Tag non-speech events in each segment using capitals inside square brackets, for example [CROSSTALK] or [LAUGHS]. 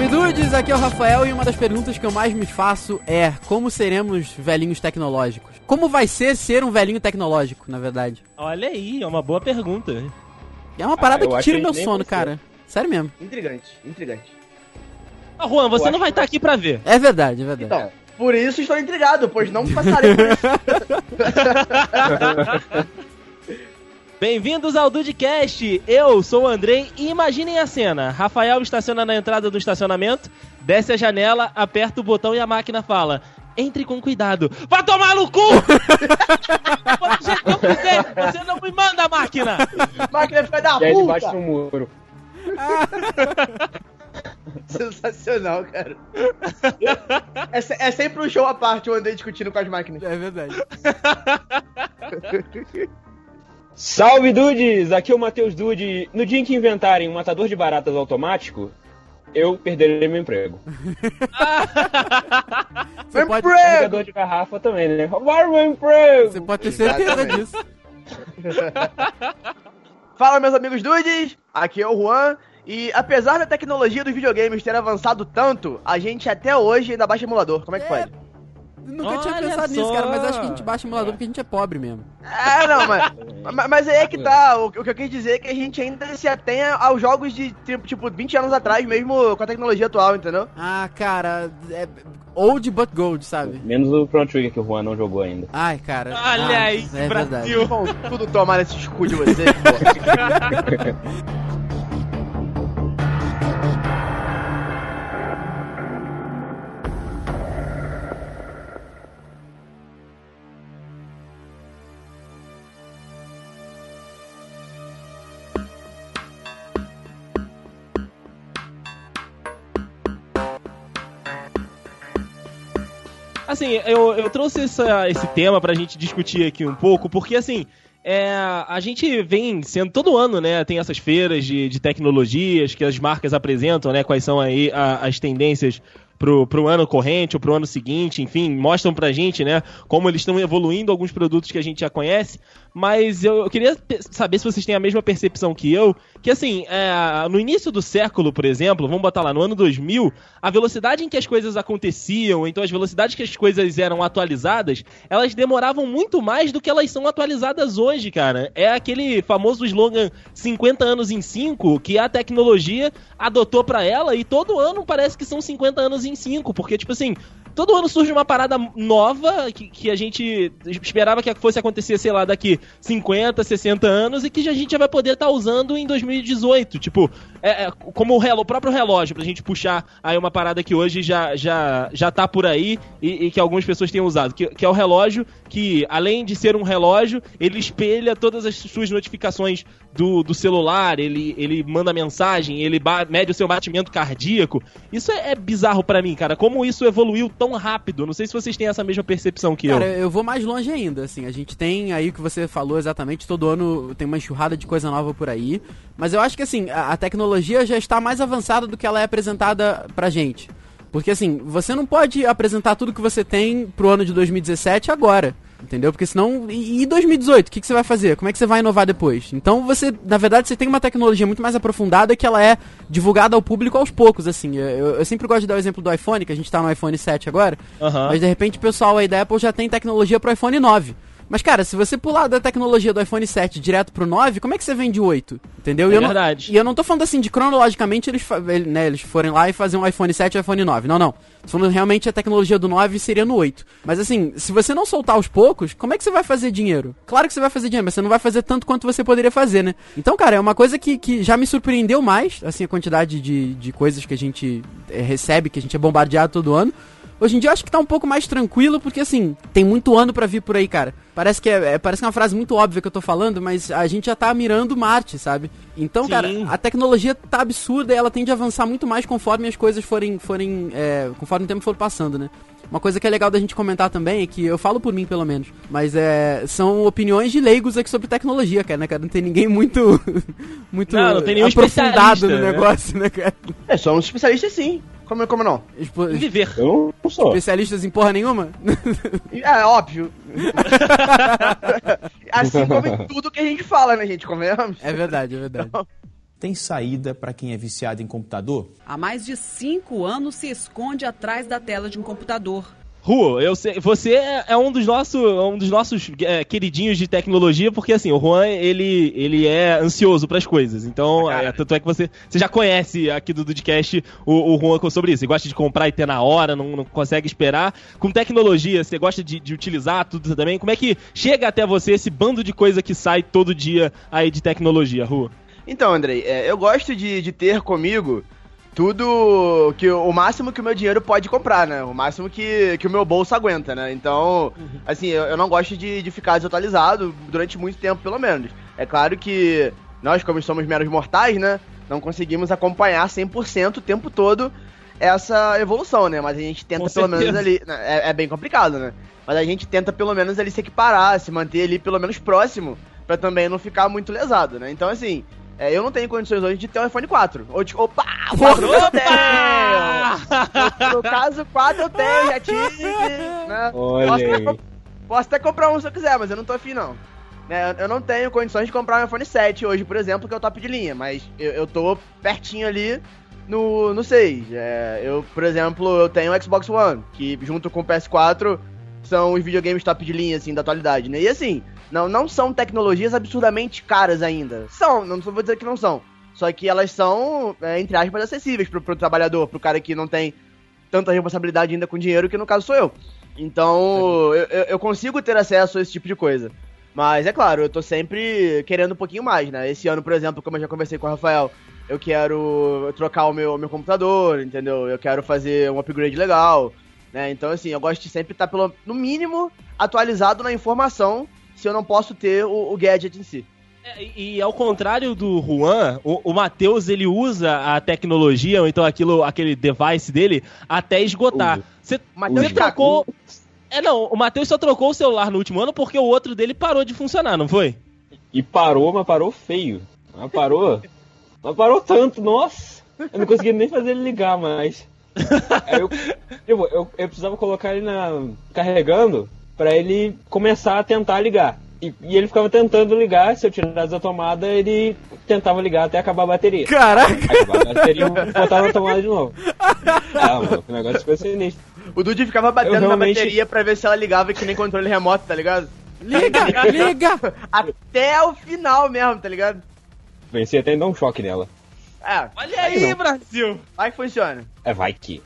Salve dudes, aqui é o Rafael e uma das perguntas que eu mais me faço é como seremos velhinhos tecnológicos? Como vai ser ser um velhinho tecnológico, na verdade? Olha aí, é uma boa pergunta. É uma parada Ah, que tira que meu sono, cara. Sério mesmo. Intrigante, intrigante. Ah, Juan, você Eu não vai que estar aqui pra ver. É verdade, é verdade. Então, por isso estou intrigado, pois não passarei por isso. [LAUGHS] Bem-vindos ao Dudecast! Eu sou o Andrei e imaginem a cena. Rafael estaciona na entrada do estacionamento, desce a janela, aperta o botão e a máquina fala... Entre com cuidado. Vai tomar no cu! Quando do quiser, você não me manda, máquina! Máquina fica da aí ele bate puta! no muro. [LAUGHS] Sensacional, cara. É, se- é sempre um show à parte eu andei discutindo com as máquinas. É verdade. [LAUGHS] Salve Dudes! Aqui é o Matheus Dude. No dia em que inventarem um matador de baratas automático, eu perderei meu emprego. [LAUGHS] Você pode, Emprego! De garrafa também, né? Roubaram meu emprego! você pode ter certeza disso. [LAUGHS] Fala, meus amigos dudes, aqui é o Juan. E apesar da tecnologia dos videogames ter avançado tanto, a gente até hoje ainda baixa emulador. Como é que É. pode? Nunca tinha Olha pensado nisso, só. cara, mas acho que a gente baixa emulador porque a gente é pobre mesmo. É, não, mas, [LAUGHS] mas, mas aí é que tá. O, o que eu quis dizer é que a gente ainda se atenha aos jogos de tipo, tipo 20 anos atrás, mesmo com a tecnologia atual, entendeu? Ah, cara, é old but gold, sabe? Menos o Front Trigger que o Juan não jogou ainda. Ai, cara. Olha ah, aí, é Brasil! verdade. Bom, tudo tomar nesse cu de vocês, pô. [LAUGHS] Assim, eu, eu trouxe essa- esse tema pra gente discutir aqui um pouco, porque assim, é, a gente vem sendo todo ano, né? Tem essas feiras de, de tecnologias que as marcas apresentam, né? Quais são aí a- as tendências pro, pro ano corrente ou pro ano seguinte, enfim, mostram pra gente, né? Como eles estão evoluindo alguns produtos que a gente já conhece. Mas eu, eu queria saber se vocês têm a mesma percepção que eu, que assim, é, no início do século, por exemplo, vamos botar lá, no ano 2000, a velocidade em que as coisas aconteciam, então as velocidades que as coisas eram atualizadas, elas demoravam muito mais do que elas são atualizadas hoje, cara. É aquele famoso slogan 50 anos em 5 que a tecnologia adotou pra ela e todo ano parece que são 50 anos em 5, porque tipo assim, todo ano surge uma parada nova que, que a gente esperava que fosse acontecer, sei lá, daqui 50, 60 anos e que a gente já vai poder estar usando em 2018. Tipo, é, é, como o, relo- o próprio relógio, pra gente puxar aí uma parada que hoje já, já, já tá por aí e, e que algumas pessoas têm usado, que, que é o relógio que, além de ser um relógio, ele espelha todas as suas notificações do, do celular, ele, ele manda mensagem, ele mede o seu batimento cardíaco. Isso é, é bizarro pra mim, cara. Como isso evoluiu tão rápido. Não sei se vocês têm essa mesma percepção que Cara, eu. eu vou mais longe ainda, assim, a gente tem aí o que você falou exatamente, todo ano tem uma enxurrada de coisa nova por aí, mas eu acho que assim, a, a tecnologia já está mais avançada do que ela é apresentada pra gente. Porque assim, você não pode apresentar tudo que você tem pro ano de 2017 agora. Entendeu? Porque senão. E, e 2018? O que, que você vai fazer? Como é que você vai inovar depois? Então você, na verdade, você tem uma tecnologia muito mais aprofundada que ela é divulgada ao público aos poucos, assim. Eu, eu sempre gosto de dar o exemplo do iPhone, que a gente tá no iPhone 7 agora. Mas de repente o pessoal aí da Apple já tem tecnologia pro iPhone 9. Mas, cara, se você pular da tecnologia do iPhone 7 direto pro 9, como é que você vende o 8? Entendeu? É e eu não- verdade. e eu não tô falando assim de cronologicamente eles, né, eles forem lá e fazer um iPhone 7 e iPhone 9. Não, não. Tô falando realmente a tecnologia do 9 seria no 8. Mas assim, se você não soltar aos poucos, como é que você vai fazer dinheiro? Claro que você vai fazer dinheiro, mas você não vai fazer tanto quanto você poderia fazer, né? Então, cara, é uma coisa que, que já me surpreendeu mais, assim, a quantidade de, de coisas que a gente eh, recebe, que a gente é bombardeado todo ano. Hoje em dia eu acho que tá um pouco mais tranquilo, porque assim, tem muito ano pra vir por aí, cara. Parece que é, é- parece que é uma frase muito óbvia que eu tô falando, mas a gente já tá mirando Marte, sabe? Então, Sim. cara, a tecnologia tá absurda e ela tende a avançar muito mais conforme as coisas forem, forem é, conforme o tempo for passando, né? Uma coisa que é legal da gente comentar também é que eu falo por mim, pelo menos, mas é, são opiniões de leigos aqui sobre tecnologia, cara, né, cara? Não tem ninguém muito, [LAUGHS] muito Não, não tem nenhum aprofundado no especialista, né? negócio, né, cara? É, somos especialistas sim. Como, como não? Em viver. Eu não sou. Especialistas em porra nenhuma? É, óbvio. [LAUGHS] assim como em tudo que a gente fala, né, gente? Convenhamos. É verdade, é verdade. Tem saída para quem é viciado em computador? Há mais de cinco anos se esconde atrás da tela de um computador. Ru, eu sei, você é é um dos nossos, um dos nossos é, queridinhos de tecnologia, porque assim, o Juan, ele, ele é ansioso pras coisas. Então, é, tanto é que você, você já conhece aqui do Dudcast o, o Juan sobre isso. Ele gosta de comprar e ter na hora, não, não consegue esperar. Com tecnologia, você gosta de, de utilizar tudo também. Como é que chega até você esse bando de coisa que sai todo dia aí de tecnologia, Ru? Então, Andrei, é, eu gosto de, de ter comigo tudo que o máximo que o meu dinheiro pode comprar, né? O máximo que, que o meu bolso aguenta, né? Então, assim, eu, eu não gosto de, de ficar desatualizado durante muito tempo, pelo menos. É claro que nós, como somos meros mortais, né? Não conseguimos acompanhar 100% o tempo todo essa evolução, né? Mas a gente tenta pelo menos ali. né? É, é bem complicado, né? Mas a gente tenta pelo menos ali se equiparar, se manter ali pelo menos próximo, pra também não ficar muito lesado, né? Então, assim, é, eu não tenho condições hoje de ter um iPhone 4. Ou de, opa! [LAUGHS] 4 eu tenho! No, caso, 4 eu tenho, já tive, né? Olha Posso posso até comprar um se eu quiser, mas eu não tô afim, não. Né, eu- eu não tenho condições de comprar um iPhone 7 hoje, por exemplo, que é o top de linha, mas eu, eu tô pertinho ali no, no 6. É, eu, por exemplo, eu tenho o Xbox One, que junto com o PS4 são os videogames top de linha, assim, da atualidade, né? E assim, não, não são tecnologias absurdamente caras ainda. São, não vou dizer que não são. Só que elas são, é, entre aspas, acessíveis pro, pro trabalhador, pro cara que não tem tanta responsabilidade ainda com dinheiro, que no caso sou eu. Então, eu, eu- consigo ter acesso a esse tipo de coisa. Mas é claro, eu tô sempre querendo um pouquinho mais, né? Esse ano, por exemplo, como eu já conversei com o Rafael, eu quero trocar o meu, meu computador, entendeu? Eu quero fazer um upgrade legal, né? Então, assim, eu gosto de sempre estar, pelo, no mínimo, atualizado na informação se eu não posso ter o, o gadget em si. É, e, e ao contrário do Juan, o, o Matheus ele usa a tecnologia, ou então aquilo, aquele device dele, até esgotar. Você você trocou. É não, o Matheus só trocou o celular no último ano porque o outro dele parou de funcionar, não foi? E parou, mas parou feio. Mas parou. [LAUGHS] Mas parou tanto, nossa. Eu não consegui nem fazer ele ligar mais. [LAUGHS] Aí eu, tipo, eu, eu precisava colocar ele na, carregando pra ele começar a tentar ligar. E, e ele ficava tentando ligar, se eu tirasse da tomada, ele tentava ligar até acabar a bateria. Caraca! Acabar a bateria e botar na tomada de novo. [LAUGHS] Ah, mano, o negócio ficou sinistro. O Dude ficava batendo Eu realmente- na bateria pra ver se ela ligava que nem controle remoto, tá ligado? Liga, [LAUGHS] liga! Até o final mesmo, tá ligado? Venci até em dar um choque nela. É, Olha aí, Brasil! vai que funciona. É, vai que.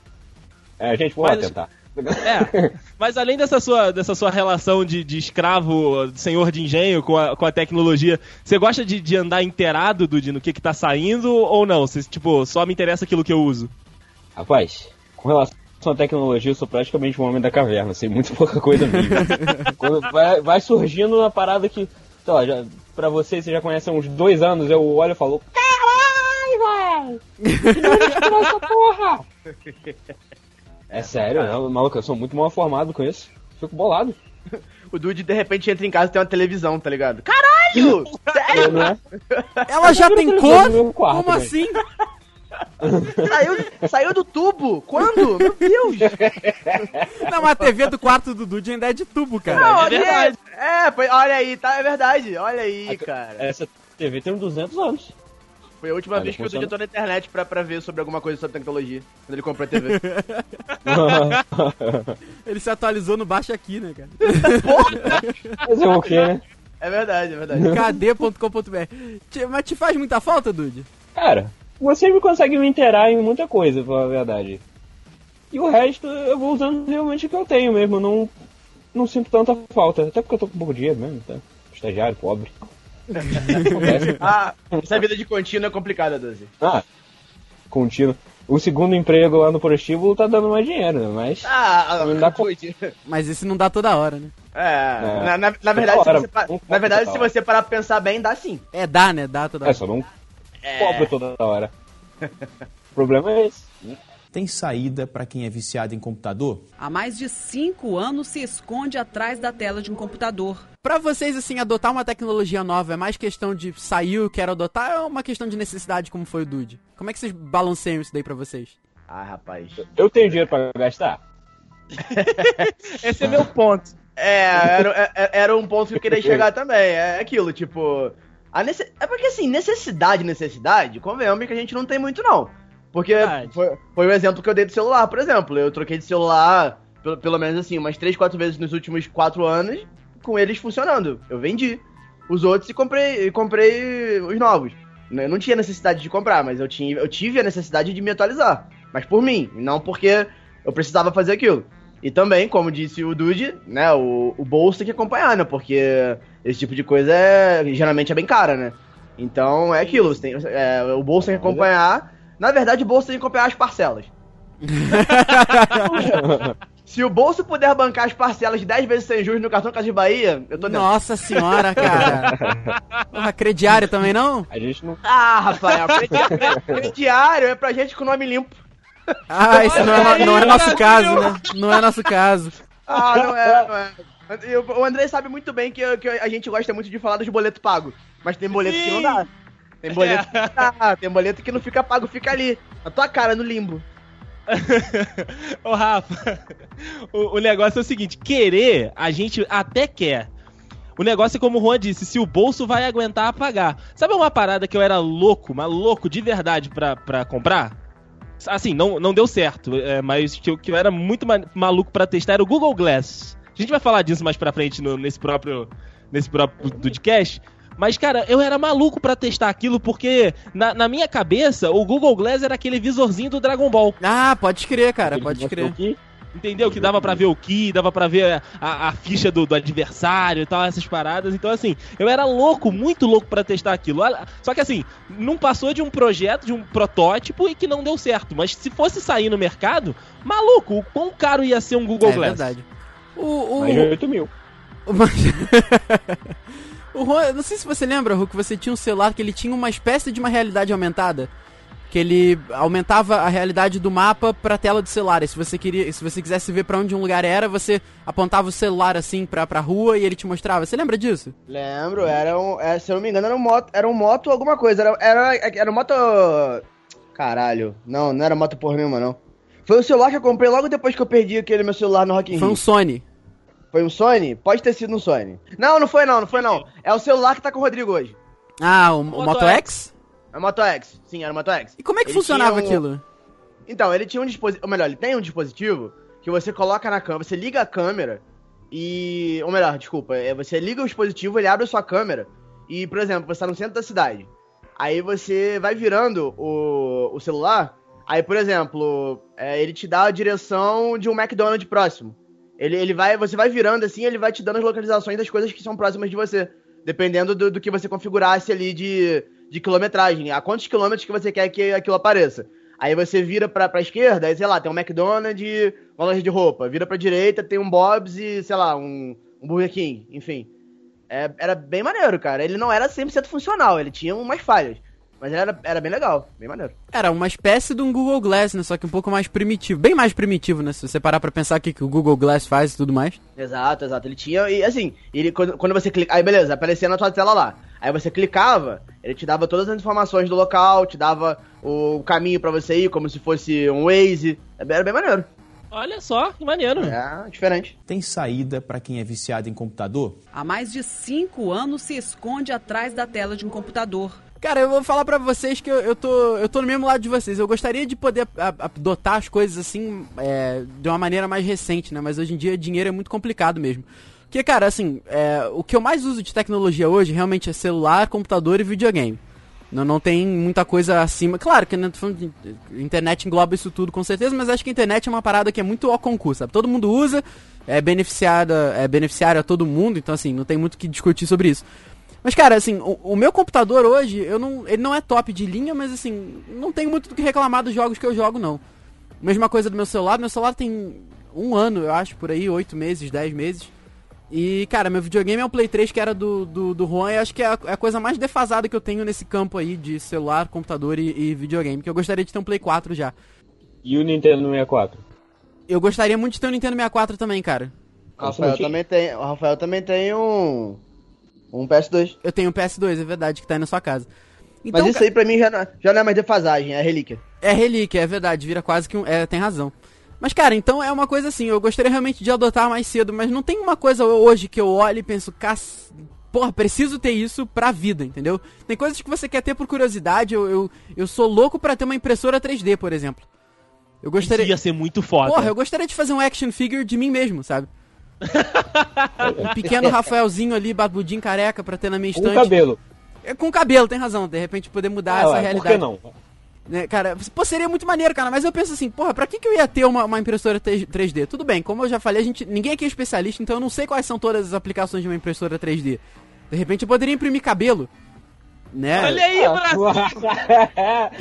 É, gente, vamos lá Mas- tentar. É, mas além dessa sua, dessa sua relação de, de escravo, senhor de engenho com a, com a tecnologia, você gosta de, de andar inteirado, Dude, no que que tá saindo ou não? Você, tipo, só me interessa aquilo que eu uso? Rapaz, com relação à tecnologia, eu sou praticamente um homem da caverna, sei muito pouca coisa mesmo. [LAUGHS] Quando vai, vai surgindo uma parada que, sei lá, já, pra vocês, você já conhece há uns dois anos, eu olho e falo, caralho, velho! Que porra! [LAUGHS] É sério, né? maluco, eu sou muito mal formado com isso. Fico bolado. [LAUGHS] O Dude de repente entra em casa e tem uma televisão, tá ligado? Caralho! Sério? Não é? Ela já tem cor? quarto, Como velho. assim? [LAUGHS] Saiu, saiu do tubo? Quando? Meu Deus! Não, mas a TV do quarto do Dude ainda é de tubo, cara. Não, é verdade. É, foi- olha aí, tá? É verdade. Olha aí, cara. Essa TV tem uns 200 anos. Foi a última Olha, vez que funciona. entrou na internet pra, pra ver sobre alguma coisa sobre tecnologia. Quando ele comprou a TV. [LAUGHS] Ele se atualizou no baixo aqui, né, cara? Fazer o quê, né? É verdade, é verdade. kd.com.br. Mas te faz muita falta, Dude? Cara, você me consegue me inteirar em muita coisa, pra falar a verdade. E o resto eu vou usando realmente o que eu tenho mesmo, não, não sinto tanta falta. Até porque eu tô com pouco dinheiro mesmo, tá? Estagiário, pobre. [LAUGHS] Ah, essa vida de contínuo é complicada, Doze. Ah, contínuo. O segundo emprego lá no prostíbulo tá dando mais dinheiro, né? Mas. Ah, Não dá Dude. Mas esse não dá toda hora, né? É, na, na, na verdade, se hora, você, um pouco na verdade, se você parar pra pensar bem, dá sim. É, dá, né? Dá toda É, hora. só não cobro toda hora. [LAUGHS] o problema é esse. Tem saída para quem é viciado em computador? Há mais de cinco anos se esconde atrás da tela de um computador. Pra vocês, assim, adotar uma tecnologia nova é mais questão de saiu, quero adotar, ou é uma questão de necessidade, como foi o Dude? Como é que vocês balanceiam isso daí pra vocês? Ah, rapaz. Eu tenho dinheiro pra gastar? [LAUGHS] Esse é meu ponto. É, era, é- era um ponto que eu queria chegar também. É aquilo, tipo. A nece... É porque assim, necessidade, necessidade, convenhamos que a gente não tem muito, não. Porque foi, foi o exemplo que eu dei do celular, por exemplo. Eu troquei de celular, pelo, pelo menos assim, umas 3, 4 vezes nos últimos 4 anos, com eles funcionando. Eu vendi os outros e comprei, e comprei os novos. Eu não tinha necessidade de comprar, mas eu, tinha, eu tive a necessidade de me atualizar. Mas por mim, não porque eu precisava fazer aquilo. E também, como disse o Dude, né, o, o bolso tem que acompanhar, né? Porque esse tipo de coisa é, geralmente é bem cara, né? Então é aquilo, você tem, é, o bolso tem que acompanhar. Na verdade, o bolso tem que acompanhar as parcelas. [LAUGHS] Se o bolso puder bancar as parcelas de 10 vezes sem juros no cartão Casa de Bahia, eu tô dentro. Nossa senhora, cara. Porra, crediário também não? A gente não. Ah, Rafael, crediário, crediário é pra gente com nome limpo. Ah, isso não é, não é nosso caso, né? Não é nosso caso. Ah, não é, não é. O- André sabe muito bem que, que a gente gosta muito de falar dos boletos pagos. Mas tem boleto que não dá. Tem boleto [LAUGHS] que não dá, tem boleto que não fica pago, fica ali. Na tua cara, no limbo. [LAUGHS] Ô, Rafa, o, o negócio é o seguinte: querer, a gente até quer. O negócio é como o Juan disse, se o bolso vai aguentar pagar. Sabe uma parada que eu era louco, mas louco de verdade pra, pra comprar? Assim, não, não deu certo, é, mas que eu, que eu era muito ma- maluco pra testar era o Google Glass. A gente vai falar disso mais pra frente no- nesse próprio nesse próprio podcast. Mas, cara, eu era maluco pra testar aquilo porque, na, na minha cabeça, o Google Glass era aquele visorzinho do Dragon Ball. Ah, pode crer, cara, pode crer. aqui. Entendeu? Que dava pra ver o Ki, dava pra ver a, a ficha do, do adversário e tal, essas paradas. Então, assim, eu era louco, muito louco pra testar aquilo. Só que, assim, não passou de um projeto, de um protótipo e que não deu certo. Mas se fosse sair no mercado, maluco, o quão caro ia ser um Google É Glass? verdade. O, o, Mais de 8 mil. Mas- [LAUGHS] o Juan, não sei se você lembra, Hulk, você tinha um celular que ele tinha uma espécie de uma realidade aumentada. Que ele aumentava a realidade do mapa pra tela do celular. E se você queria, se você quisesse ver pra onde um lugar era, você apontava o celular assim pra, pra rua e ele te mostrava. Você lembra disso? Lembro, era um. é, se eu não me engano, era um moto. Era um moto alguma coisa. Era, era, era um moto. Caralho. Não, não era moto por nenhuma, não. Foi o celular que eu comprei logo depois que eu perdi aquele meu celular no Rock in Foi um. Sony. Foi um Sony? Pode ter sido um Sony. Não, não foi não, não foi não. É o celular que tá com o Rodrigo hoje. Ah, o, o Moto Moto X? É o Moto X. Sim, era o Moto X. E como é que Ele funcionava um- aquilo? Então, ele tinha um dispositivo. Ou melhor, ele tem um dispositivo que você coloca na câmera, você liga a câmera e. Ou melhor, desculpa, é, você liga o dispositivo, ele abre a sua câmera e, por exemplo, você tá no centro da cidade. Aí você vai virando o, o celular. Aí, por exemplo, é, ele te dá a direção de um McDonald's próximo. Ele, ele vai, você vai virando assim, ele vai te dando as localizações das coisas que são próximas de você. Dependendo do, do que você configurasse ali de, de quilometragem. A quantos quilômetros que você quer que aquilo apareça. Aí você vira pra, pra esquerda, aí sei lá, tem um McDonald's uma loja de roupa. Vira pra direita, tem um Bob's e, sei lá, um, um Burger King, enfim. É, era bem maneiro, cara. Ele não era 100% funcional, ele tinha umas falhas. Mas ele era, era bem legal, bem maneiro. Era uma espécie de um Google Glass, né? Só que um pouco mais primitivo. Bem mais primitivo, né? Se você parar pra pensar o que, que o Google Glass faz e tudo mais. Exato, exato. Ele tinha, e assim, ele, quando, quando você clica. Aí beleza, aparecia na tua tela lá. Aí você clicava, ele te dava todas as informações do local, te dava o caminho pra você ir, como se fosse um Waze. Era bem maneiro. Olha só, que maneiro. É, diferente. Tem saída para quem é viciado em computador? Há mais de cinco anos se esconde atrás da tela de um computador. Cara, eu vou falar pra vocês que eu, eu, tô, eu tô no mesmo lado de vocês. Eu gostaria de poder adotar as coisas assim, é, de uma maneira mais recente, né? Mas hoje em dia dinheiro é muito complicado mesmo. Porque, cara, assim, é, o que eu mais uso de tecnologia hoje realmente é celular, computador e videogame. Não, não tem muita coisa acima. Claro que né, internet engloba isso tudo com certeza, mas acho que a internet é uma parada que é muito ao concurso, sabe? Todo mundo usa, é beneficiada, é beneficiário a todo mundo, então assim, não tem muito o que discutir sobre isso. Mas, cara, assim, o, o meu computador hoje, eu não, ele não é top de linha, mas assim, não tenho muito do que reclamar dos jogos que eu jogo, não. Mesma coisa do meu celular, meu celular tem um ano, eu acho, por aí, oito meses, dez meses. E, cara, meu videogame é um Play 3 que era do, do, do Juan, e acho que é a, é a coisa mais defasada que eu tenho nesse campo aí de celular, computador e, e videogame. Que eu gostaria de ter um Play 4 já. E o Nintendo 64? Eu gostaria muito de ter um Nintendo 64 também, cara. O Rafael também tem, o Rafael também tem um um PS2. Eu tenho um PS2, é verdade, que tá aí na sua casa. Então, Mas isso aí pra mim já não, já não é mais defasagem, é relíquia. É relíquia, é verdade, vira quase que um. É, tem razão. Mas, cara, então é uma coisa assim, eu gostaria realmente de adotar mais cedo, mas não tem uma coisa hoje que eu olho e penso, cac... porra, preciso ter isso pra vida, entendeu? Tem coisas que você quer ter por curiosidade, eu, eu, eu sou louco pra ter uma impressora 3D, por exemplo. Eu Isso gostaria. ia ser muito foda. Porra, eu gostaria de fazer um action figure de mim mesmo, sabe? Um pequeno [LAUGHS] Rafaelzinho ali, babudinho careca pra ter na minha Com estante. cabelo. É, com cabelo, tem razão. De repente poder mudar Ah, essa ué, realidade. Por que não? Né, cara, pô, seria muito maneiro, cara, mas eu penso assim, porra, pra que, que eu ia ter uma, uma impressora 3- 3D? Tudo bem, como eu já falei, a gente, ninguém aqui é especialista, então eu não sei quais são todas as aplicações de uma impressora 3D. De repente eu poderia imprimir cabelo, né? Olha aí, Brasil.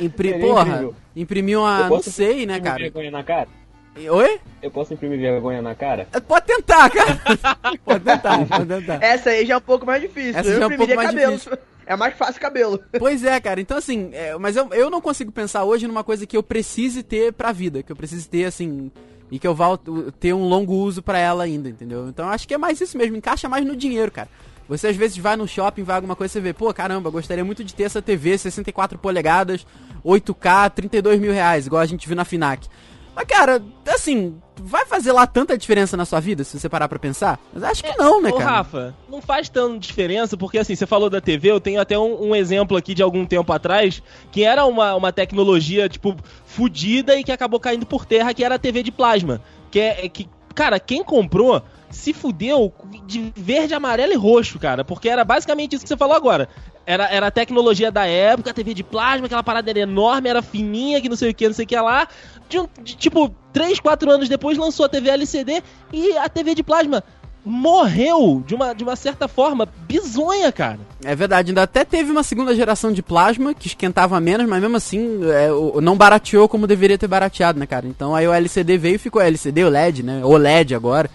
[LAUGHS] Impri porra, imprimir uma, não sei, né, imprimir cara? vergonha na cara? Oi? Eu posso imprimir vergonha na cara? É, Pode tentar, cara. [LAUGHS] pode tentar, pode tentar. Essa aí já é um pouco mais difícil. Essa eu já é um imprimiria pouco mais cabelo. difícil. [LAUGHS] É mais fácil cabelo. Pois é, cara. Então, assim, é, mas eu, eu não consigo pensar hoje numa coisa que eu precise ter pra vida. Que eu precise ter, assim. E que eu vá ter um longo uso pra ela ainda, entendeu? Então, acho que é mais isso mesmo. Encaixa mais no dinheiro, cara. Você às vezes vai no shopping, vai alguma coisa, você vê, pô, caramba, gostaria muito de ter essa TV 64 polegadas, 8K, 32 mil reais, igual a gente viu na FINAC. Mas, cara, assim, vai fazer lá tanta diferença na sua vida, se você parar pra pensar? Mas acho que não, né, Ô, cara? Rafa, não faz tanta diferença, porque assim, você falou da TV, eu tenho até um, um exemplo aqui de algum tempo atrás, que era uma, uma tecnologia, tipo, fodida e que acabou caindo por terra, que era a TV de plasma. Que é é que, cara, quem comprou se fudeu de verde, amarelo e roxo, cara, porque era basicamente isso que você falou agora. Era, era a tecnologia da época, a TV de plasma, aquela parada era enorme, era fininha, que não sei o que, não sei o que lá. De de, tipo, 3, 4 anos depois lançou a TV LCD e a TV de plasma morreu de uma, de uma certa forma bizonha, cara. É verdade, ainda até teve uma segunda geração de plasma que esquentava menos, mas mesmo assim é, não barateou como deveria ter barateado, né, cara? Então aí o LCD veio e ficou LCD, o LED, né? OLED agora.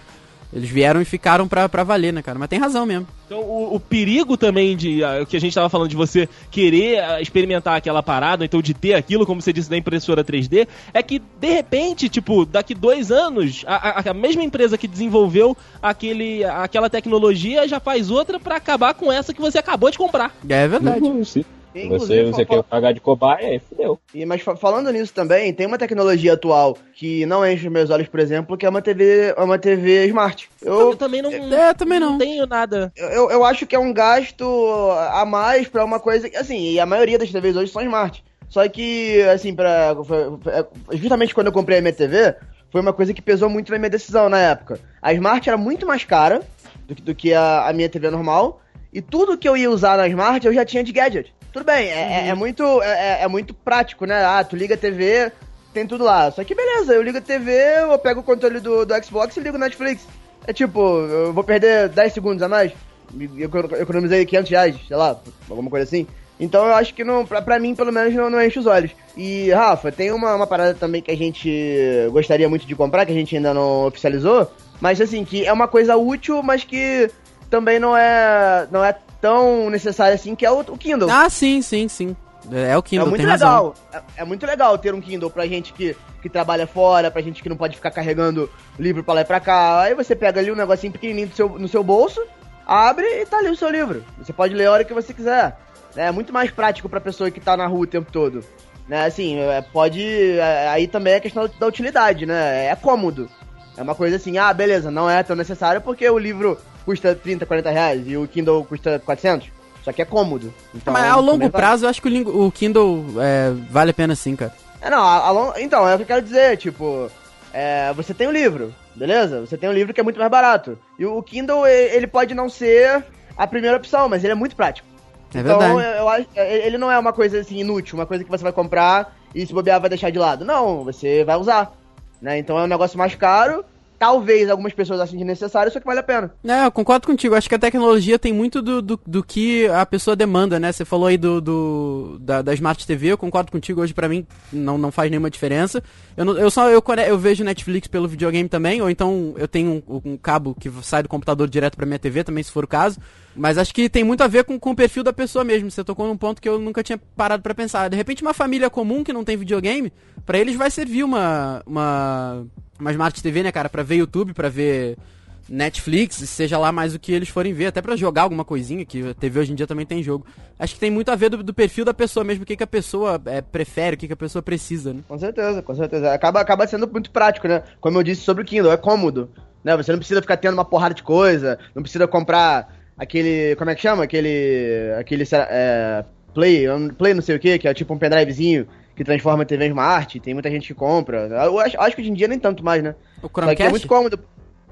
Eles vieram e ficaram pra, pra valer, né, cara? Mas tem razão mesmo. Então, o, o perigo também de. ah, O que a gente tava falando de você querer ah, experimentar aquela parada, ou então de ter aquilo, como você disse, da impressora 3D, é que, de repente, tipo, daqui dois anos, a, a- a mesma empresa que desenvolveu aquele, aquela tecnologia já faz outra pra acabar com essa que você acabou de comprar. É verdade. Uhum, sim. Inclusive, Você, você quer pagar de cobaia, aí fudeu. E, mas fa- falando nisso também, tem uma tecnologia atual que não enche os meus olhos, por exemplo, que é uma TV, é uma TV Smart. Eu, Eu, também não, É, também não. tenho nada. eu, eu acho que é um gasto a mais pra uma coisa. que, Assim, e a maioria das TVs hoje são Smart. Só que, assim, pra, foi- justamente quando eu comprei a minha TV, foi uma coisa que pesou muito na minha decisão na época. A Smart era muito mais cara do, que- do que a, a minha TV normal. E tudo que eu ia usar na Smart eu já tinha de gadget. Tudo bem, é, é- é muito, é, é- é muito prático, né? Ah, tu liga a TV, tem tudo lá. Só que beleza, eu ligo a TV, eu pego o controle do, do Xbox e ligo o Netflix. É tipo, eu vou perder 10 segundos a mais. Eu eu economizei 500 reais, sei lá, alguma coisa assim. Então eu acho que não, pra, pra mim, pelo menos, não, não enche os olhos. E, Rafa, tem uma, uma parada também que a gente gostaria muito de comprar, que a gente ainda não oficializou. Mas assim, que é uma coisa útil, mas que também não é, não é tão necessária assim, que é o, o Kindle. Ah, sim, sim, sim. É o Kindle, é muito legal. É, é muito legal ter um Kindle pra gente que, que trabalha fora, pra gente que não pode ficar carregando livro pra lá e pra cá. Aí você pega ali um negocinho pequenininho do seu, no seu bolso, abre e tá ali o seu livro. Você pode ler a hora que você quiser. É muito mais prático pra pessoa que tá na rua o tempo todo. Né, assim, é, pode. é, aí também é questão da utilidade, né? É cômodo. É uma coisa assim, ah, beleza, não é tão necessário porque o livro custa 30, 40 reais e o Kindle custa 400. Só que é cômodo. Então, Mas ao longo prazo eu acho que o, Kindle é, vale a pena sim, cara. É, não, a- a então, é o que eu quero dizer, tipo, é, você tem o livro, beleza? Você tem um livro que é muito mais barato. E o Kindle, ele pode não ser a primeira opção, mas ele é muito prático. É então, verdade. eu, eu acho, é, ele não é uma coisa assim inútil, uma coisa que você vai comprar e se bobear vai deixar de lado. Não, você vai usar. Né? Então é um negócio mais caro, talvez algumas pessoas achem desnecessário, só que vale a pena. É, eu concordo contigo. Acho que a tecnologia tem muito do, do, do que a pessoa demanda, né? Você falou aí do, do da, da Smart TV, eu concordo contigo. Hoje, pra mim, não, não faz nenhuma diferença. Eu, não, eu só eu, eu vejo Netflix pelo videogame também, ou então eu tenho um, um cabo que sai do computador direto pra minha TV também, se for o caso. Mas acho que tem muito a ver com, com o perfil da pessoa mesmo. Você tocou num ponto que eu nunca tinha parado para pensar. De repente, uma família comum que não tem videogame, para eles vai servir uma, uma, uma Smart TV, né, cara? Pra ver YouTube, pra ver Netflix, seja lá mais o que eles forem ver, até para jogar alguma coisinha, que a TV hoje em dia também tem jogo. Acho que tem muito a ver do, do perfil da pessoa mesmo, o que, que a pessoa é, prefere, o que, que a pessoa precisa, né? Com certeza, com certeza. Acaba, acaba sendo muito prático, né? Como eu disse sobre o Kindle, é cômodo. Né? Você não precisa ficar tendo uma porrada de coisa, não precisa comprar aquele. Como é que chama? Aquele. Aquele. É, play, play não sei o que, que é tipo um pendrivezinho que transforma a TV em Smart, tem muita gente que compra. Eu acho, acho que hoje em dia nem tanto mais, né? O Chromecast? é muito cômodo.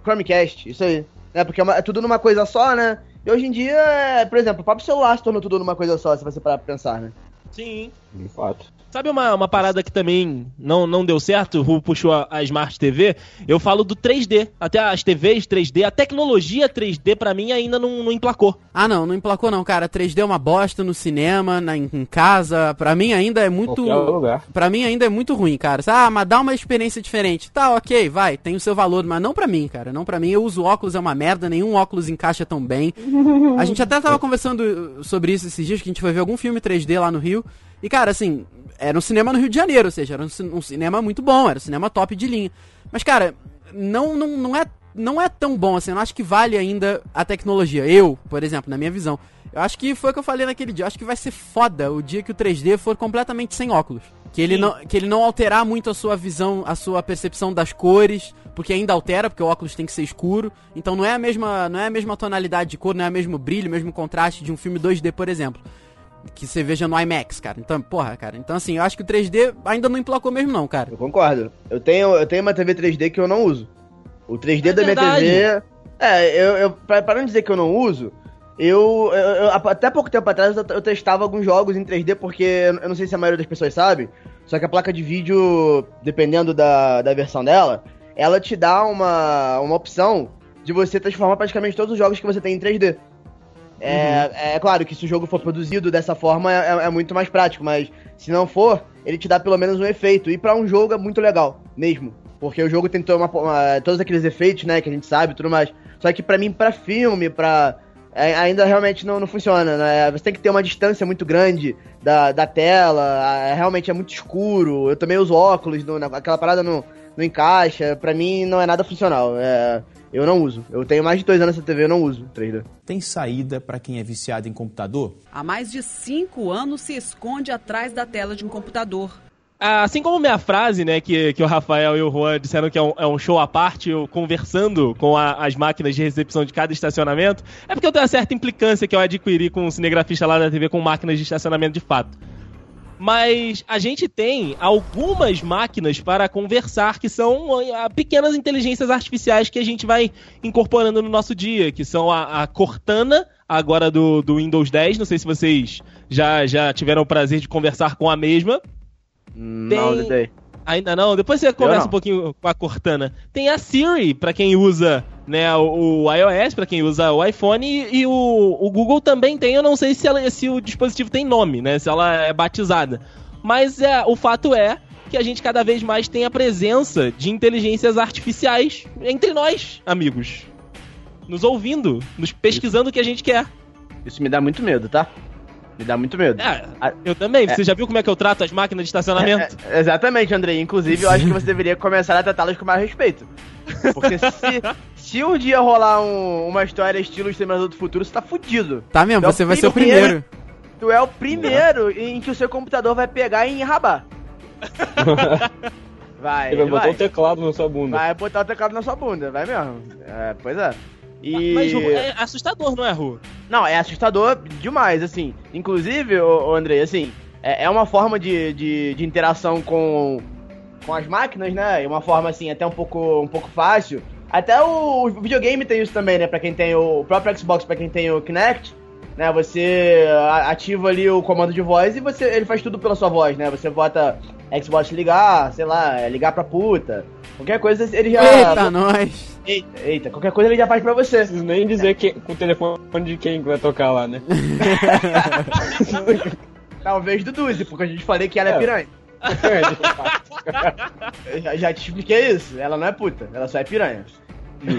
Chromecast, isso aí. É, porque é, uma, é, tudo numa coisa só, né? E hoje em dia, é, por exemplo, o próprio celular se tornou tudo numa coisa só, se você parar pra pensar, né? Sim. De fato. Sabe uma, uma parada que também não, não deu certo? O Ru puxou a, a, Smart TV. Eu falo do 3D. Até as TVs 3D, a tecnologia 3D para mim ainda não, não emplacou. Ah, não, não emplacou não, cara. 3D é uma bosta no cinema, na, em, casa. Para mim ainda é muito. Para mim ainda é muito ruim, cara. Ah, mas dá uma experiência diferente. Tá, ok, vai, tem o seu valor, mas não para mim, cara. Não para mim. Eu uso óculos, é uma merda. Nenhum óculos encaixa tão bem. [LAUGHS] A gente até tava conversando sobre isso esses dias, que a gente foi ver algum filme 3D lá no Rio. E, cara, assim, era um cinema no Rio de Janeiro, ou seja, era um, cinema muito bom, era um cinema top de linha. Mas, cara, não, não, não, é, não é tão bom assim, eu não acho que vale ainda a tecnologia. Eu, por exemplo, na minha visão, eu acho que foi o que eu falei naquele dia, eu acho que vai ser foda o dia que o 3D for completamente sem óculos. Que ele, não, que ele não alterar muito a sua visão, a sua percepção das cores, porque ainda altera, porque o óculos tem que ser escuro. Então não é a mesma, não é a mesma tonalidade de cor, não é o mesmo brilho, o mesmo contraste de um filme 2D, por exemplo que você veja no IMAX, cara. Então, porra, cara. Então, assim, eu acho que o 3D ainda não emplacou mesmo, não, cara. Eu concordo. Eu tenho, eu tenho uma TV 3D que eu não uso. O 3D é da verdade. minha TV. É, eu, eu pra, pra, não dizer que eu não uso, eu, eu, eu, até pouco tempo atrás eu, eu, testava alguns jogos em 3D, porque eu não sei se a maioria das pessoas sabe, só que a placa de vídeo, dependendo da, da versão dela, ela te dá uma, uma opção de você transformar praticamente todos os jogos que você tem em 3D. É, uhum. é, claro que se o jogo for produzido dessa forma é, é, é, muito mais prático, mas se não for, ele te dá pelo menos um efeito. E para um jogo é muito legal, mesmo. Porque o jogo tem uma, uma, todos aqueles efeitos, né, que a gente sabe tudo mais. Só que para mim, para filme, pra. É, ainda realmente não, não funciona, né? Você tem que ter uma distância muito grande da, da tela, realmente é muito escuro. Eu também uso óculos, não, aquela parada não, não encaixa. Pra mim não é nada funcional. É, eu não uso. Eu tenho mais de dois anos essa TV, eu não uso 3D. Tem saída para quem é viciado em computador? Há mais de cinco anos se esconde atrás da tela de um computador. Assim como minha frase, né, que, que o Rafael e o Juan disseram que é um, é um show à parte, eu conversando com a, as máquinas de recepção de cada estacionamento, é porque eu tenho uma certa implicância que eu adquiri com um cinegrafista lá da TV com máquinas de estacionamento de fato mas a gente tem algumas máquinas para conversar que são ah, pequenas inteligências artificiais que a gente vai incorporando no nosso dia, que são a, a Cortana, agora do, do Windows 10. Não sei se vocês já, já tiveram o prazer de conversar com a mesma. Não, tem... Ainda não? Depois você conversa um pouquinho com a Cortana. Tem a Siri, para quem usa né, o, iOS, para quem usa o iPhone, e, e, o, o Google também tem. Eu não sei se, ela, se o dispositivo tem nome, né? Se ela é batizada. Mas é, o fato é que a gente cada vez mais tem a presença de inteligências artificiais entre nós, amigos. Nos ouvindo, nos pesquisando o que a gente quer. Isso me dá muito medo, tá? Me dá muito medo. É, eu também. É. Você já viu como é que eu trato as máquinas de estacionamento? É, é, exatamente, Andrei. Inclusive, eu acho que você deveria começar a tratá-las com mais respeito. Porque se, se um dia rolar um, uma história estilo Exterminador do Futuro, você tá fudido. Tá mesmo, é você vai ser o primeiro. Tu é o primeiro em que o seu computador vai pegar e enrabar. [LAUGHS] vai. Ele vai botar o teclado na sua bunda. Vai botar o teclado na sua bunda, vai mesmo. É, pois é. E... Mas é assustador, não é, Ru? Não, é assustador demais, assim. Inclusive, ô Andrei, assim, é, é uma forma de, de, de, interação com, com as máquinas, né? É uma forma, assim, até um pouco, um pouco fácil. Até o, o videogame tem isso também, né? Pra quem tem o, o próprio Xbox, pra quem tem o Kinect, né? Você ativa ali o comando de voz e você, ele faz tudo pela sua voz, né? Você bota Xbox ligar, sei lá, ligar pra puta. Qualquer coisa ele já. Eita, nós. Eita, eita, qualquer coisa ele já faz pra você. Não preciso nem dizer que, com o telefone de quem vai tocar lá, né? [LAUGHS] Talvez do Duzi, porque a gente falei que ela é, É. piranha. Eu já, já te expliquei isso. Ela não é puta, ela só é piranha.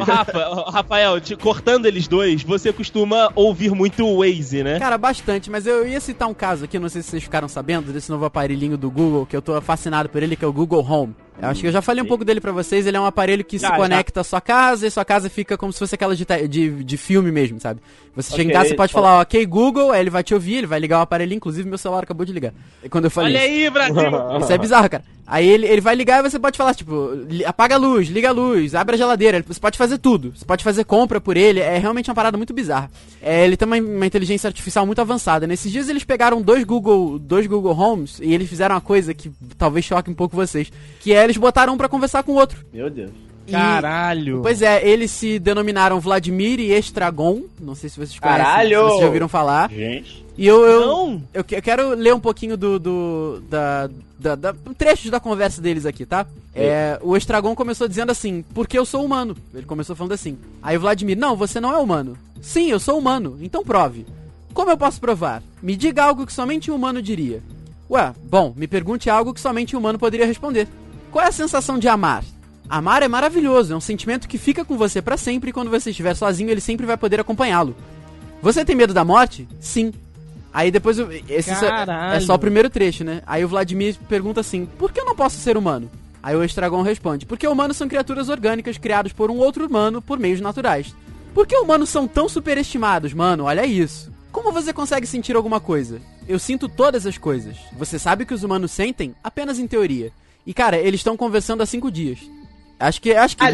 Rafa, Rafael, te- cortando eles dois, você costuma ouvir muito o Waze, né? Cara, bastante, mas eu ia citar um caso aqui, não sei se vocês ficaram sabendo, desse novo aparelhinho do Google, que eu tô fascinado por ele, que é o Google Home. Eu acho que eu já falei um pouco dele pra vocês, ele é um aparelho que Já, se já. conecta à sua casa e sua casa fica como se fosse aquela de, de, de filme mesmo, sabe? Você chega em casa, você pode fala- falar, ok, Google, aí ele vai te ouvir, ele vai ligar o aparelhinho, inclusive meu celular acabou de ligar. E quando eu falei Olha isso. aí, Brasil! [LAUGHS] Isso é bizarro, cara. Aí ele, ele vai ligar e você pode falar, tipo, apaga a luz, liga a luz, abre a geladeira. Você pode fazer tudo. Você pode fazer compra por ele. É realmente uma parada muito bizarra. É, ele tem uma, uma inteligência artificial muito avançada. Nesses dias eles pegaram dois Google, dois Google Homes e eles fizeram uma coisa que talvez choque um pouco vocês. Que é eles botaram um pra conversar com o outro. Meu Deus. E- Caralho! Pois é, eles se denominaram Vladimir e Estragon. Não sei se vocês conhecem, Caralho! se vocês já ouviram falar. Gente. E eu, eu, Não! eu, eu quero ler um pouquinho do. do da, da, da- trechos da conversa deles aqui, tá? É, o Estragon começou dizendo assim, porque eu sou humano. Ele começou falando assim. Aí o Vladimir, não, você não é humano. Sim, eu sou humano, então prove. Como eu posso provar? Me diga algo que somente um humano diria. Ué, bom, me pergunte algo que somente um humano poderia responder. Qual é a sensação de amar? Amar é maravilhoso, é um sentimento que fica com você pra sempre e quando você estiver sozinho ele sempre vai poder acompanhá-lo. Você tem medo da morte? Sim. Aí depois. Esse Caralho. é só o primeiro trecho, né? Aí o Vladimir pergunta assim: por que eu não posso ser humano? Aí o Estragon responde: porque humanos são criaturas orgânicas criados por um outro humano por meios naturais. Por que humanos são tão superestimados, mano? Olha isso. Como você consegue sentir alguma coisa? Eu sinto todas as coisas. Você sabe o que os humanos sentem? Apenas em teoria. E cara, eles estão conversando há cinco dias. Acho que. Acho que.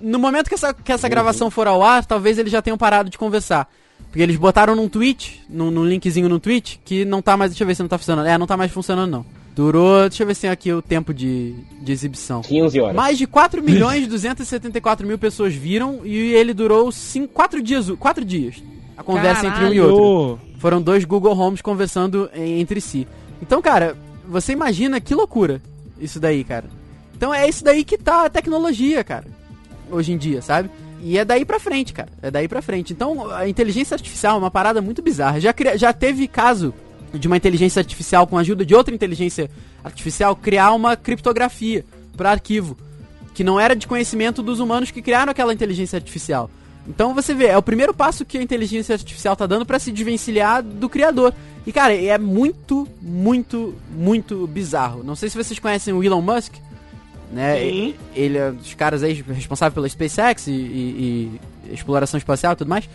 No momento que essa, que essa gravação for ao ar, talvez eles já tenham parado de conversar. Porque eles botaram num tweet, num, num linkzinho no tweet, que não tá mais. Deixa eu ver se não tá funcionando. É, não tá mais funcionando não. Durou. Deixa eu ver se tem aqui o tempo de, de exibição. 15 horas. Mais de 4 milhões e 274 mil pessoas viram e ele durou 4 dias. 4 dias. A conversa entre um e outro. Foram dois Google Homes conversando entre si. Então, cara, você imagina que loucura isso daí, cara. Então é isso daí que tá a tecnologia, cara. Hoje em dia, sabe? E é daí pra frente, cara. É daí pra frente. Então, a inteligência artificial é uma parada muito bizarra. Já, já teve caso de uma inteligência artificial, com a ajuda de outra inteligência artificial, criar uma criptografia para arquivo. Que não era de conhecimento dos humanos que criaram aquela inteligência artificial. Então você vê, é o primeiro passo que a inteligência artificial tá dando pra se desvencilhar do criador. E cara, é muito, muito, muito bizarro. Não sei se vocês conhecem o Elon Musk, né? Sim. Ele é um dos caras aí responsável pela SpaceX e, e- e exploração espacial e tudo mais.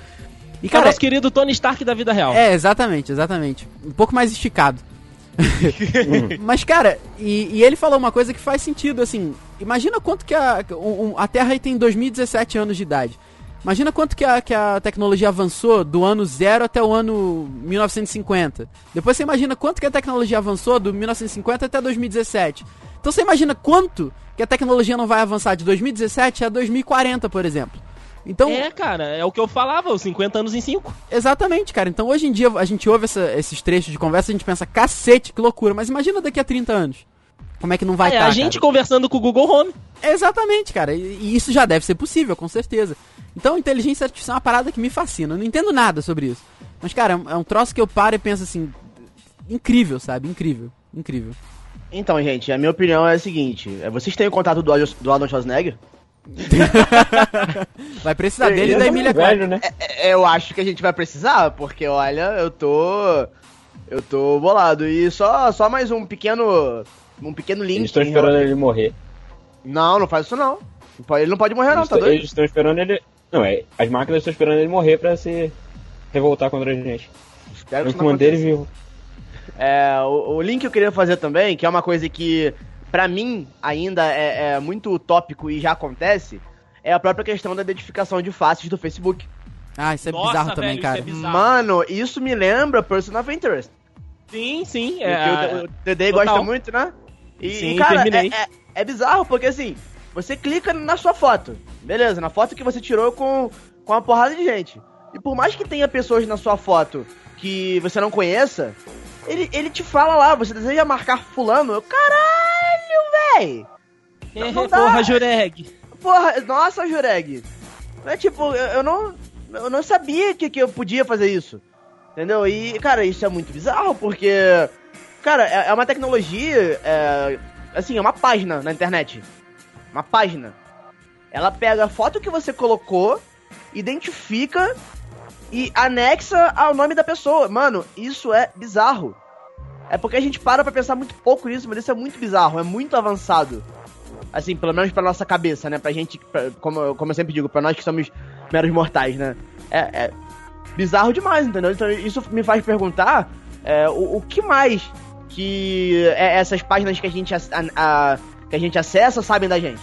E É o cara, nosso querido Tony Stark da vida real. é, exatamente, exatamente. Um pouco mais esticado. [LAUGHS] Mas, cara, e, e ele falou uma coisa que faz sentido, assim. Imagina quanto que a, um- um- a Terra aí tem 2017 anos de idade. Imagina quanto que a, que a tecnologia avançou do ano zero até o ano 1950. Depois você imagina quanto que a tecnologia avançou do 1950 até 2017. Então você imagina quanto que a tecnologia não vai avançar de 2017 a 2040, por exemplo. Então, É, cara, é o que eu falava, os 50 anos em 5. Exatamente, cara. Então hoje em dia a gente ouve essa- esses trechos de conversa e a gente pensa, cacete, que loucura. Mas imagina daqui a 30 anos. Como é que não vai é, estar? a gente conversando com o Google Home. Exatamente, cara. E, isso já deve ser possível, com certeza. Então inteligência artificial é uma parada que me fascina. Eu não entendo nada sobre isso. Mas, cara, é um- é troço que eu paro e penso assim. Incrível, sabe? Incrível. Incrível. Então, gente, a minha opinião é a seguinte: é, vocês têm o contato do, do Arnold Schwarzenegger? [LAUGHS] Vai precisar dele e da é Emília velho, né? É, eu acho que a gente vai precisar, porque olha, eu tô. Eu tô bolado. E só, só mais um pequeno. Um pequeno link. Eles estão esperando ele morrer. Não, não faz isso não. Não Ele não pode morrer, não, Eles tá tão- doido? Eles estão esperando ele. Não, é. As máquinas estão esperando ele morrer pra se revoltar contra a gente. Espero que Eu isso não ele vivo. É, o, o link que eu queria fazer também, que é uma coisa que, pra mim, ainda é, é muito utópico e já acontece, é a própria questão da identificação de faces do Facebook. Ah, isso é Nossa, bizarro velho, também, isso cara. é bizarro. Mano, isso me lembra Person of Interest. Sim, sim. que É, o, o DD total. gosta muito, né? E, Sim, e, cara, terminei. é, é, é bizarro, porque assim, você clica na sua foto, beleza, na foto que você tirou com, com uma porrada de gente. E por mais que tenha pessoas na sua foto que você não conheça, ele, ele te fala lá, você deseja marcar fulano, eu, caralho, véi! É, não dá. porra, Jureg. Porra, nossa, Jureg. É tipo, eu, eu não. Eu não sabia que, que eu podia fazer isso. Entendeu? E, cara, isso é muito bizarro, porque. Cara, é, é uma tecnologia. É, assim, é uma página na internet. Uma página. Ela pega a foto que você colocou, identifica e anexa ao nome da pessoa. Mano, isso é bizarro. É porque a gente para pra pensar muito pouco nisso, mas isso é muito bizarro, é muito avançado. Assim, pelo menos pra nossa cabeça, né? Pra gente, pra- como, como eu sempre digo, pra nós que somos meros mortais, né? É, é bizarro demais, entendeu? Então isso me faz perguntar é, o, o que mais que é, essas páginas que a gente, a- a- que a gente acessa sabem da gente.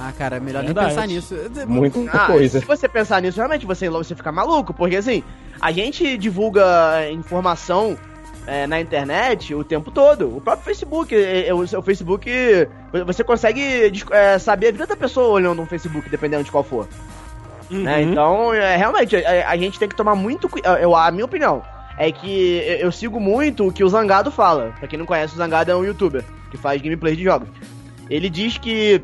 Ah, cara, é melhor Verdade. nem pensar nisso. Muita Ah, coisa. Se você pensar nisso, realmente você, você fica maluco, porque assim, a gente divulga é, informação é, na internet o tempo todo. O próprio Facebook, é, é, o seu Facebook, você consegue é, saber a vida da pessoa olhando um Facebook, dependendo de qual for. né? Uhum. Então, é, realmente, a, a gente tem que tomar muito cuidado. Eu, a minha opinião é que eu, sigo muito o que o Zangado fala. Pra quem não conhece, o Zangado é um youtuber que faz gameplay de jogos. Ele diz que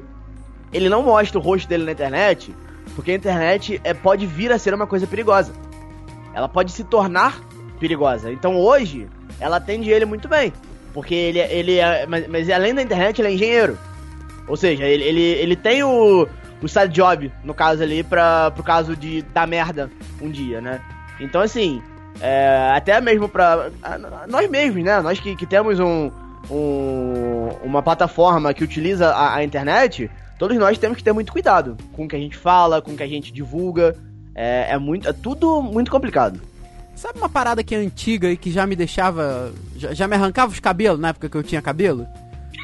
ele não mostra o rosto dele na internet porque a internet é, pode vir a ser uma coisa perigosa. Ela pode se tornar perigosa. Então hoje, ela atende ele muito bem. Porque ele, é- ele é. Mas, mas além da internet, ele é engenheiro. Ou seja, ele, ele, ele tem o, o side job, no caso ali, pra, pro caso de dar merda um dia, né? Então, assim, é, até mesmo pra. a- Nós mesmos, né? Nós que, que temos um, um- uma plataforma que utiliza a, a internet, todos nós temos que ter muito cuidado com o que a gente fala, com o que a gente divulga. É, é muito, é tudo muito complicado. Sabe uma parada que é antiga e que já me deixava. Já, já me arrancava os cabelos na época que eu tinha cabelo?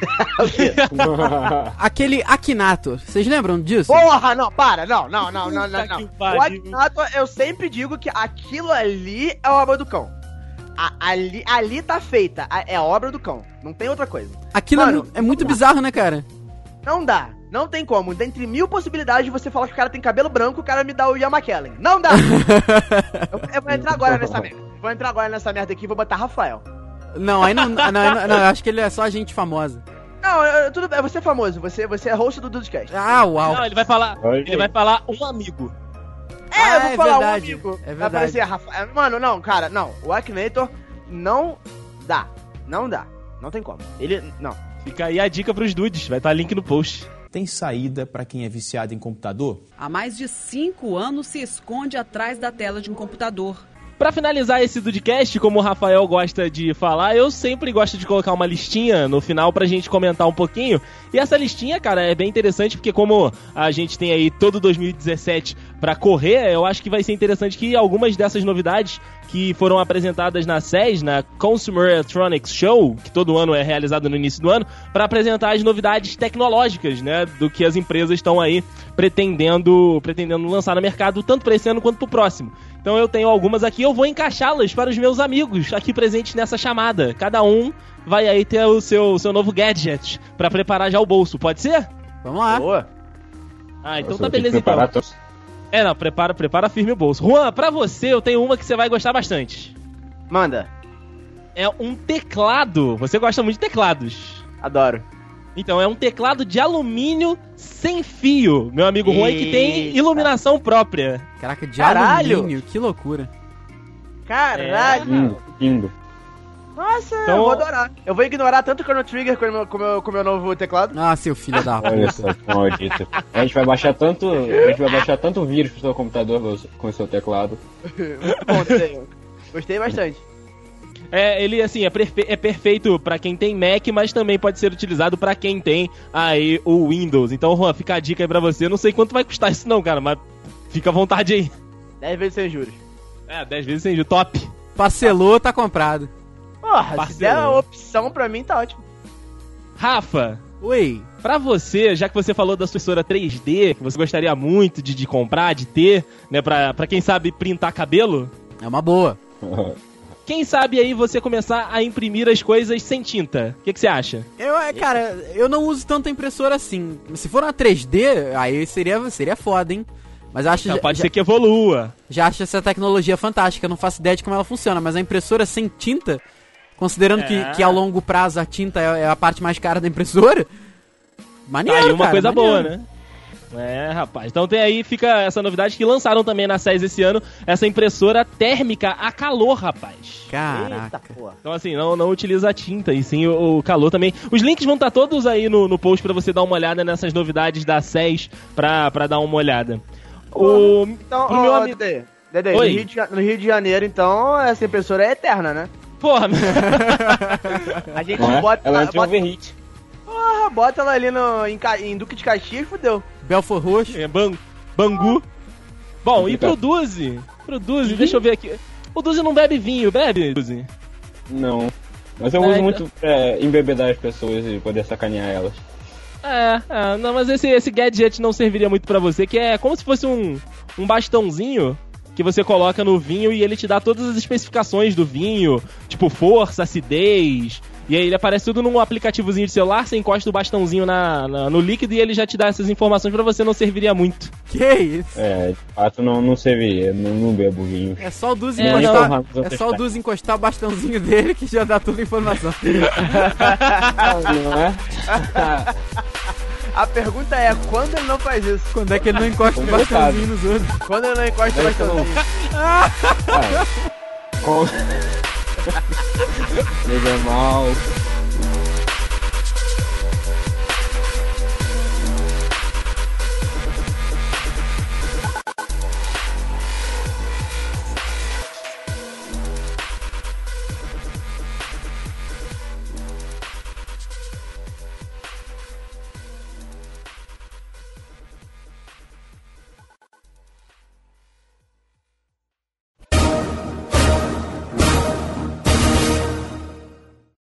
[LAUGHS] Aquele Akinator. Vocês lembram disso? Porra, não, para, não, não, não, não, não, não. que O pariu. Akinator, eu sempre digo que aquilo ali é obra do cão. A- ali, ali tá feita, a- é obra do cão. Não tem outra coisa. Aquilo é Mano, é, muito dá. bizarro, né, cara? Não dá. Não tem como. Dentre mil possibilidades de você falar que o cara tem cabelo branco, o cara me dá o Ian McKellen. Não dá! [LAUGHS] eu, eu vou entrar agora nessa merda. Vou entrar agora nessa merda aqui e vou botar Rafael. Não, aí não, não, não, não, eu acho que ele é só gente famosa. Não, eu- eu- tudo bem, você é famoso, você, você é host do Dudecast. Ah, uau. Não, ele vai falar. Oi, Ele vai falar um amigo. É, Ah, eu vou é falar verdade, um amigo. é Vai verdade. aparecer Rafael. Mano, não, cara, não. O Akinator não dá. Não dá. Não tem como. Ele. Não. Fica aí a dica pros dudes. Vai estar link no post. Tem saída para quem é viciado em computador? Há mais de cinco anos se esconde atrás da tela de um computador. Pra finalizar esse Dudcast, como o Rafael gosta de falar, eu sempre gosto de colocar uma listinha no final pra gente comentar um pouquinho. E essa listinha, cara, é bem interessante porque como a gente tem aí todo 2017 pra correr, eu acho que vai ser interessante que algumas dessas novidades que foram apresentadas na SES, na Consumer Electronics Show, que todo ano é realizado no início do ano, pra apresentar as novidades tecnológicas, né, do que as empresas estão aí pretendendo, pretendendo lançar no mercado, tanto para esse ano quanto pro próximo. Então eu tenho algumas aqui, eu vou encaixá-las para os meus amigos aqui presentes nessa chamada. Cada um vai aí ter o seu, seu novo gadget para preparar já o bolso, pode ser? Vamos lá. Boa. Ah, então Nossa, tá beleza então. preparar todos. É, não, prepara, prepara firme o bolso. Juan, pra você eu tenho uma que você vai gostar bastante. Manda. É um teclado. Você gosta muito de teclados. Adoro. Então, é um teclado de alumínio sem fio, meu amigo Juan, que tem Eita. iluminação própria. Caraca, de Caralho. alumínio, que loucura. Caralho. Lindo, lindo. Nossa, Então- eu vou adorar. Eu vou ignorar tanto o Chrono Trigger com o meu, com meu, com meu novo teclado. Ah, seu filho da Olha só, que maldito. A gente vai baixar tanto. A gente vai baixar tanto vírus pro seu computador com o seu teclado. Muito bom, desenho. Gostei bastante. É, ele assim é, perfe- é perfeito pra quem tem Mac, mas também pode ser utilizado pra quem tem aí o Windows. Então, Juan, fica a dica aí pra você. Eu não sei quanto vai custar isso não, cara, mas fica à vontade aí. 10 vezes sem juros. É, 10 vezes sem juros, top. Parcelou, tá comprado. Porra, se Parcelou. der a opção pra mim, tá ótimo. Rafa, Oi. pra você, já que você falou da sua impressora 3D, que você gostaria muito de, de comprar, de ter, né, pra, pra quem sabe printar cabelo, É uma boa. [LAUGHS] quem sabe aí você começar a imprimir as coisas sem tinta? O que, que você acha? Eu, é, cara, eu não uso tanta impressora assim. Se for uma 3D, aí seria, seria foda, hein? Mas acho Então, já, pode já, ser que evolua. já acho essa tecnologia fantástica. Eu não faço ideia de como ela funciona, mas a impressora sem tinta, considerando É. que, que a longo prazo a tinta é, é a parte mais cara da impressora, Maneiro, Tá aí uma cara, coisa maneiro. boa, né? É, rapaz. Então tem aí, fica essa novidade que lançaram também na SES esse ano, essa impressora térmica a calor, rapaz. Caraca. Então assim, não, não utiliza a tinta, e sim o, o calor também. Os links vão estar todos aí no, no post pra você dar uma olhada nessas novidades da SES pra, pra dar uma olhada. O, Então, pro meu amigo... Dede, Dede, no. Rio, de, no Rio de Janeiro, então, essa impressora é eterna, né? Porra, [LAUGHS] A gente Não é? bota, Ela entra bota, overheat. porra, bota ela ali no, em, em Duque de Caxias, fudeu. Belfor Roxo. é, ban, Bangu. Bom, e pro. Duzi? Pro Duzi, deixa eu ver aqui. O Duzi não bebe vinho, bebe, Duzi? Não. Mas eu É, uso então- muito pra embebedar as pessoas e poder sacanear elas. É, é, não, mas esse, esse gadget não serviria muito pra você, que é como se fosse um, um bastãozinho que você coloca no vinho e ele te dá todas as especificações do vinho, tipo força, acidez. E aí ele aparece tudo num aplicativozinho de celular, você encosta o bastãozinho na, na- no líquido e ele já te dá essas informações pra você, não serviria muito. Que isso? É, de fato não, não serviria, não, não bebo vinho. É só o Duzi É, encostar. não. É só o Duzi encostar o bastãozinho dele que já dá toda a informação. [LAUGHS] não é? [LAUGHS] A pergunta é, quando ele não faz isso? Quando é que ele não encosta o bastãozinho nos outros? Quando ele não encosta o bastãozinho? Ah. Bebe mal.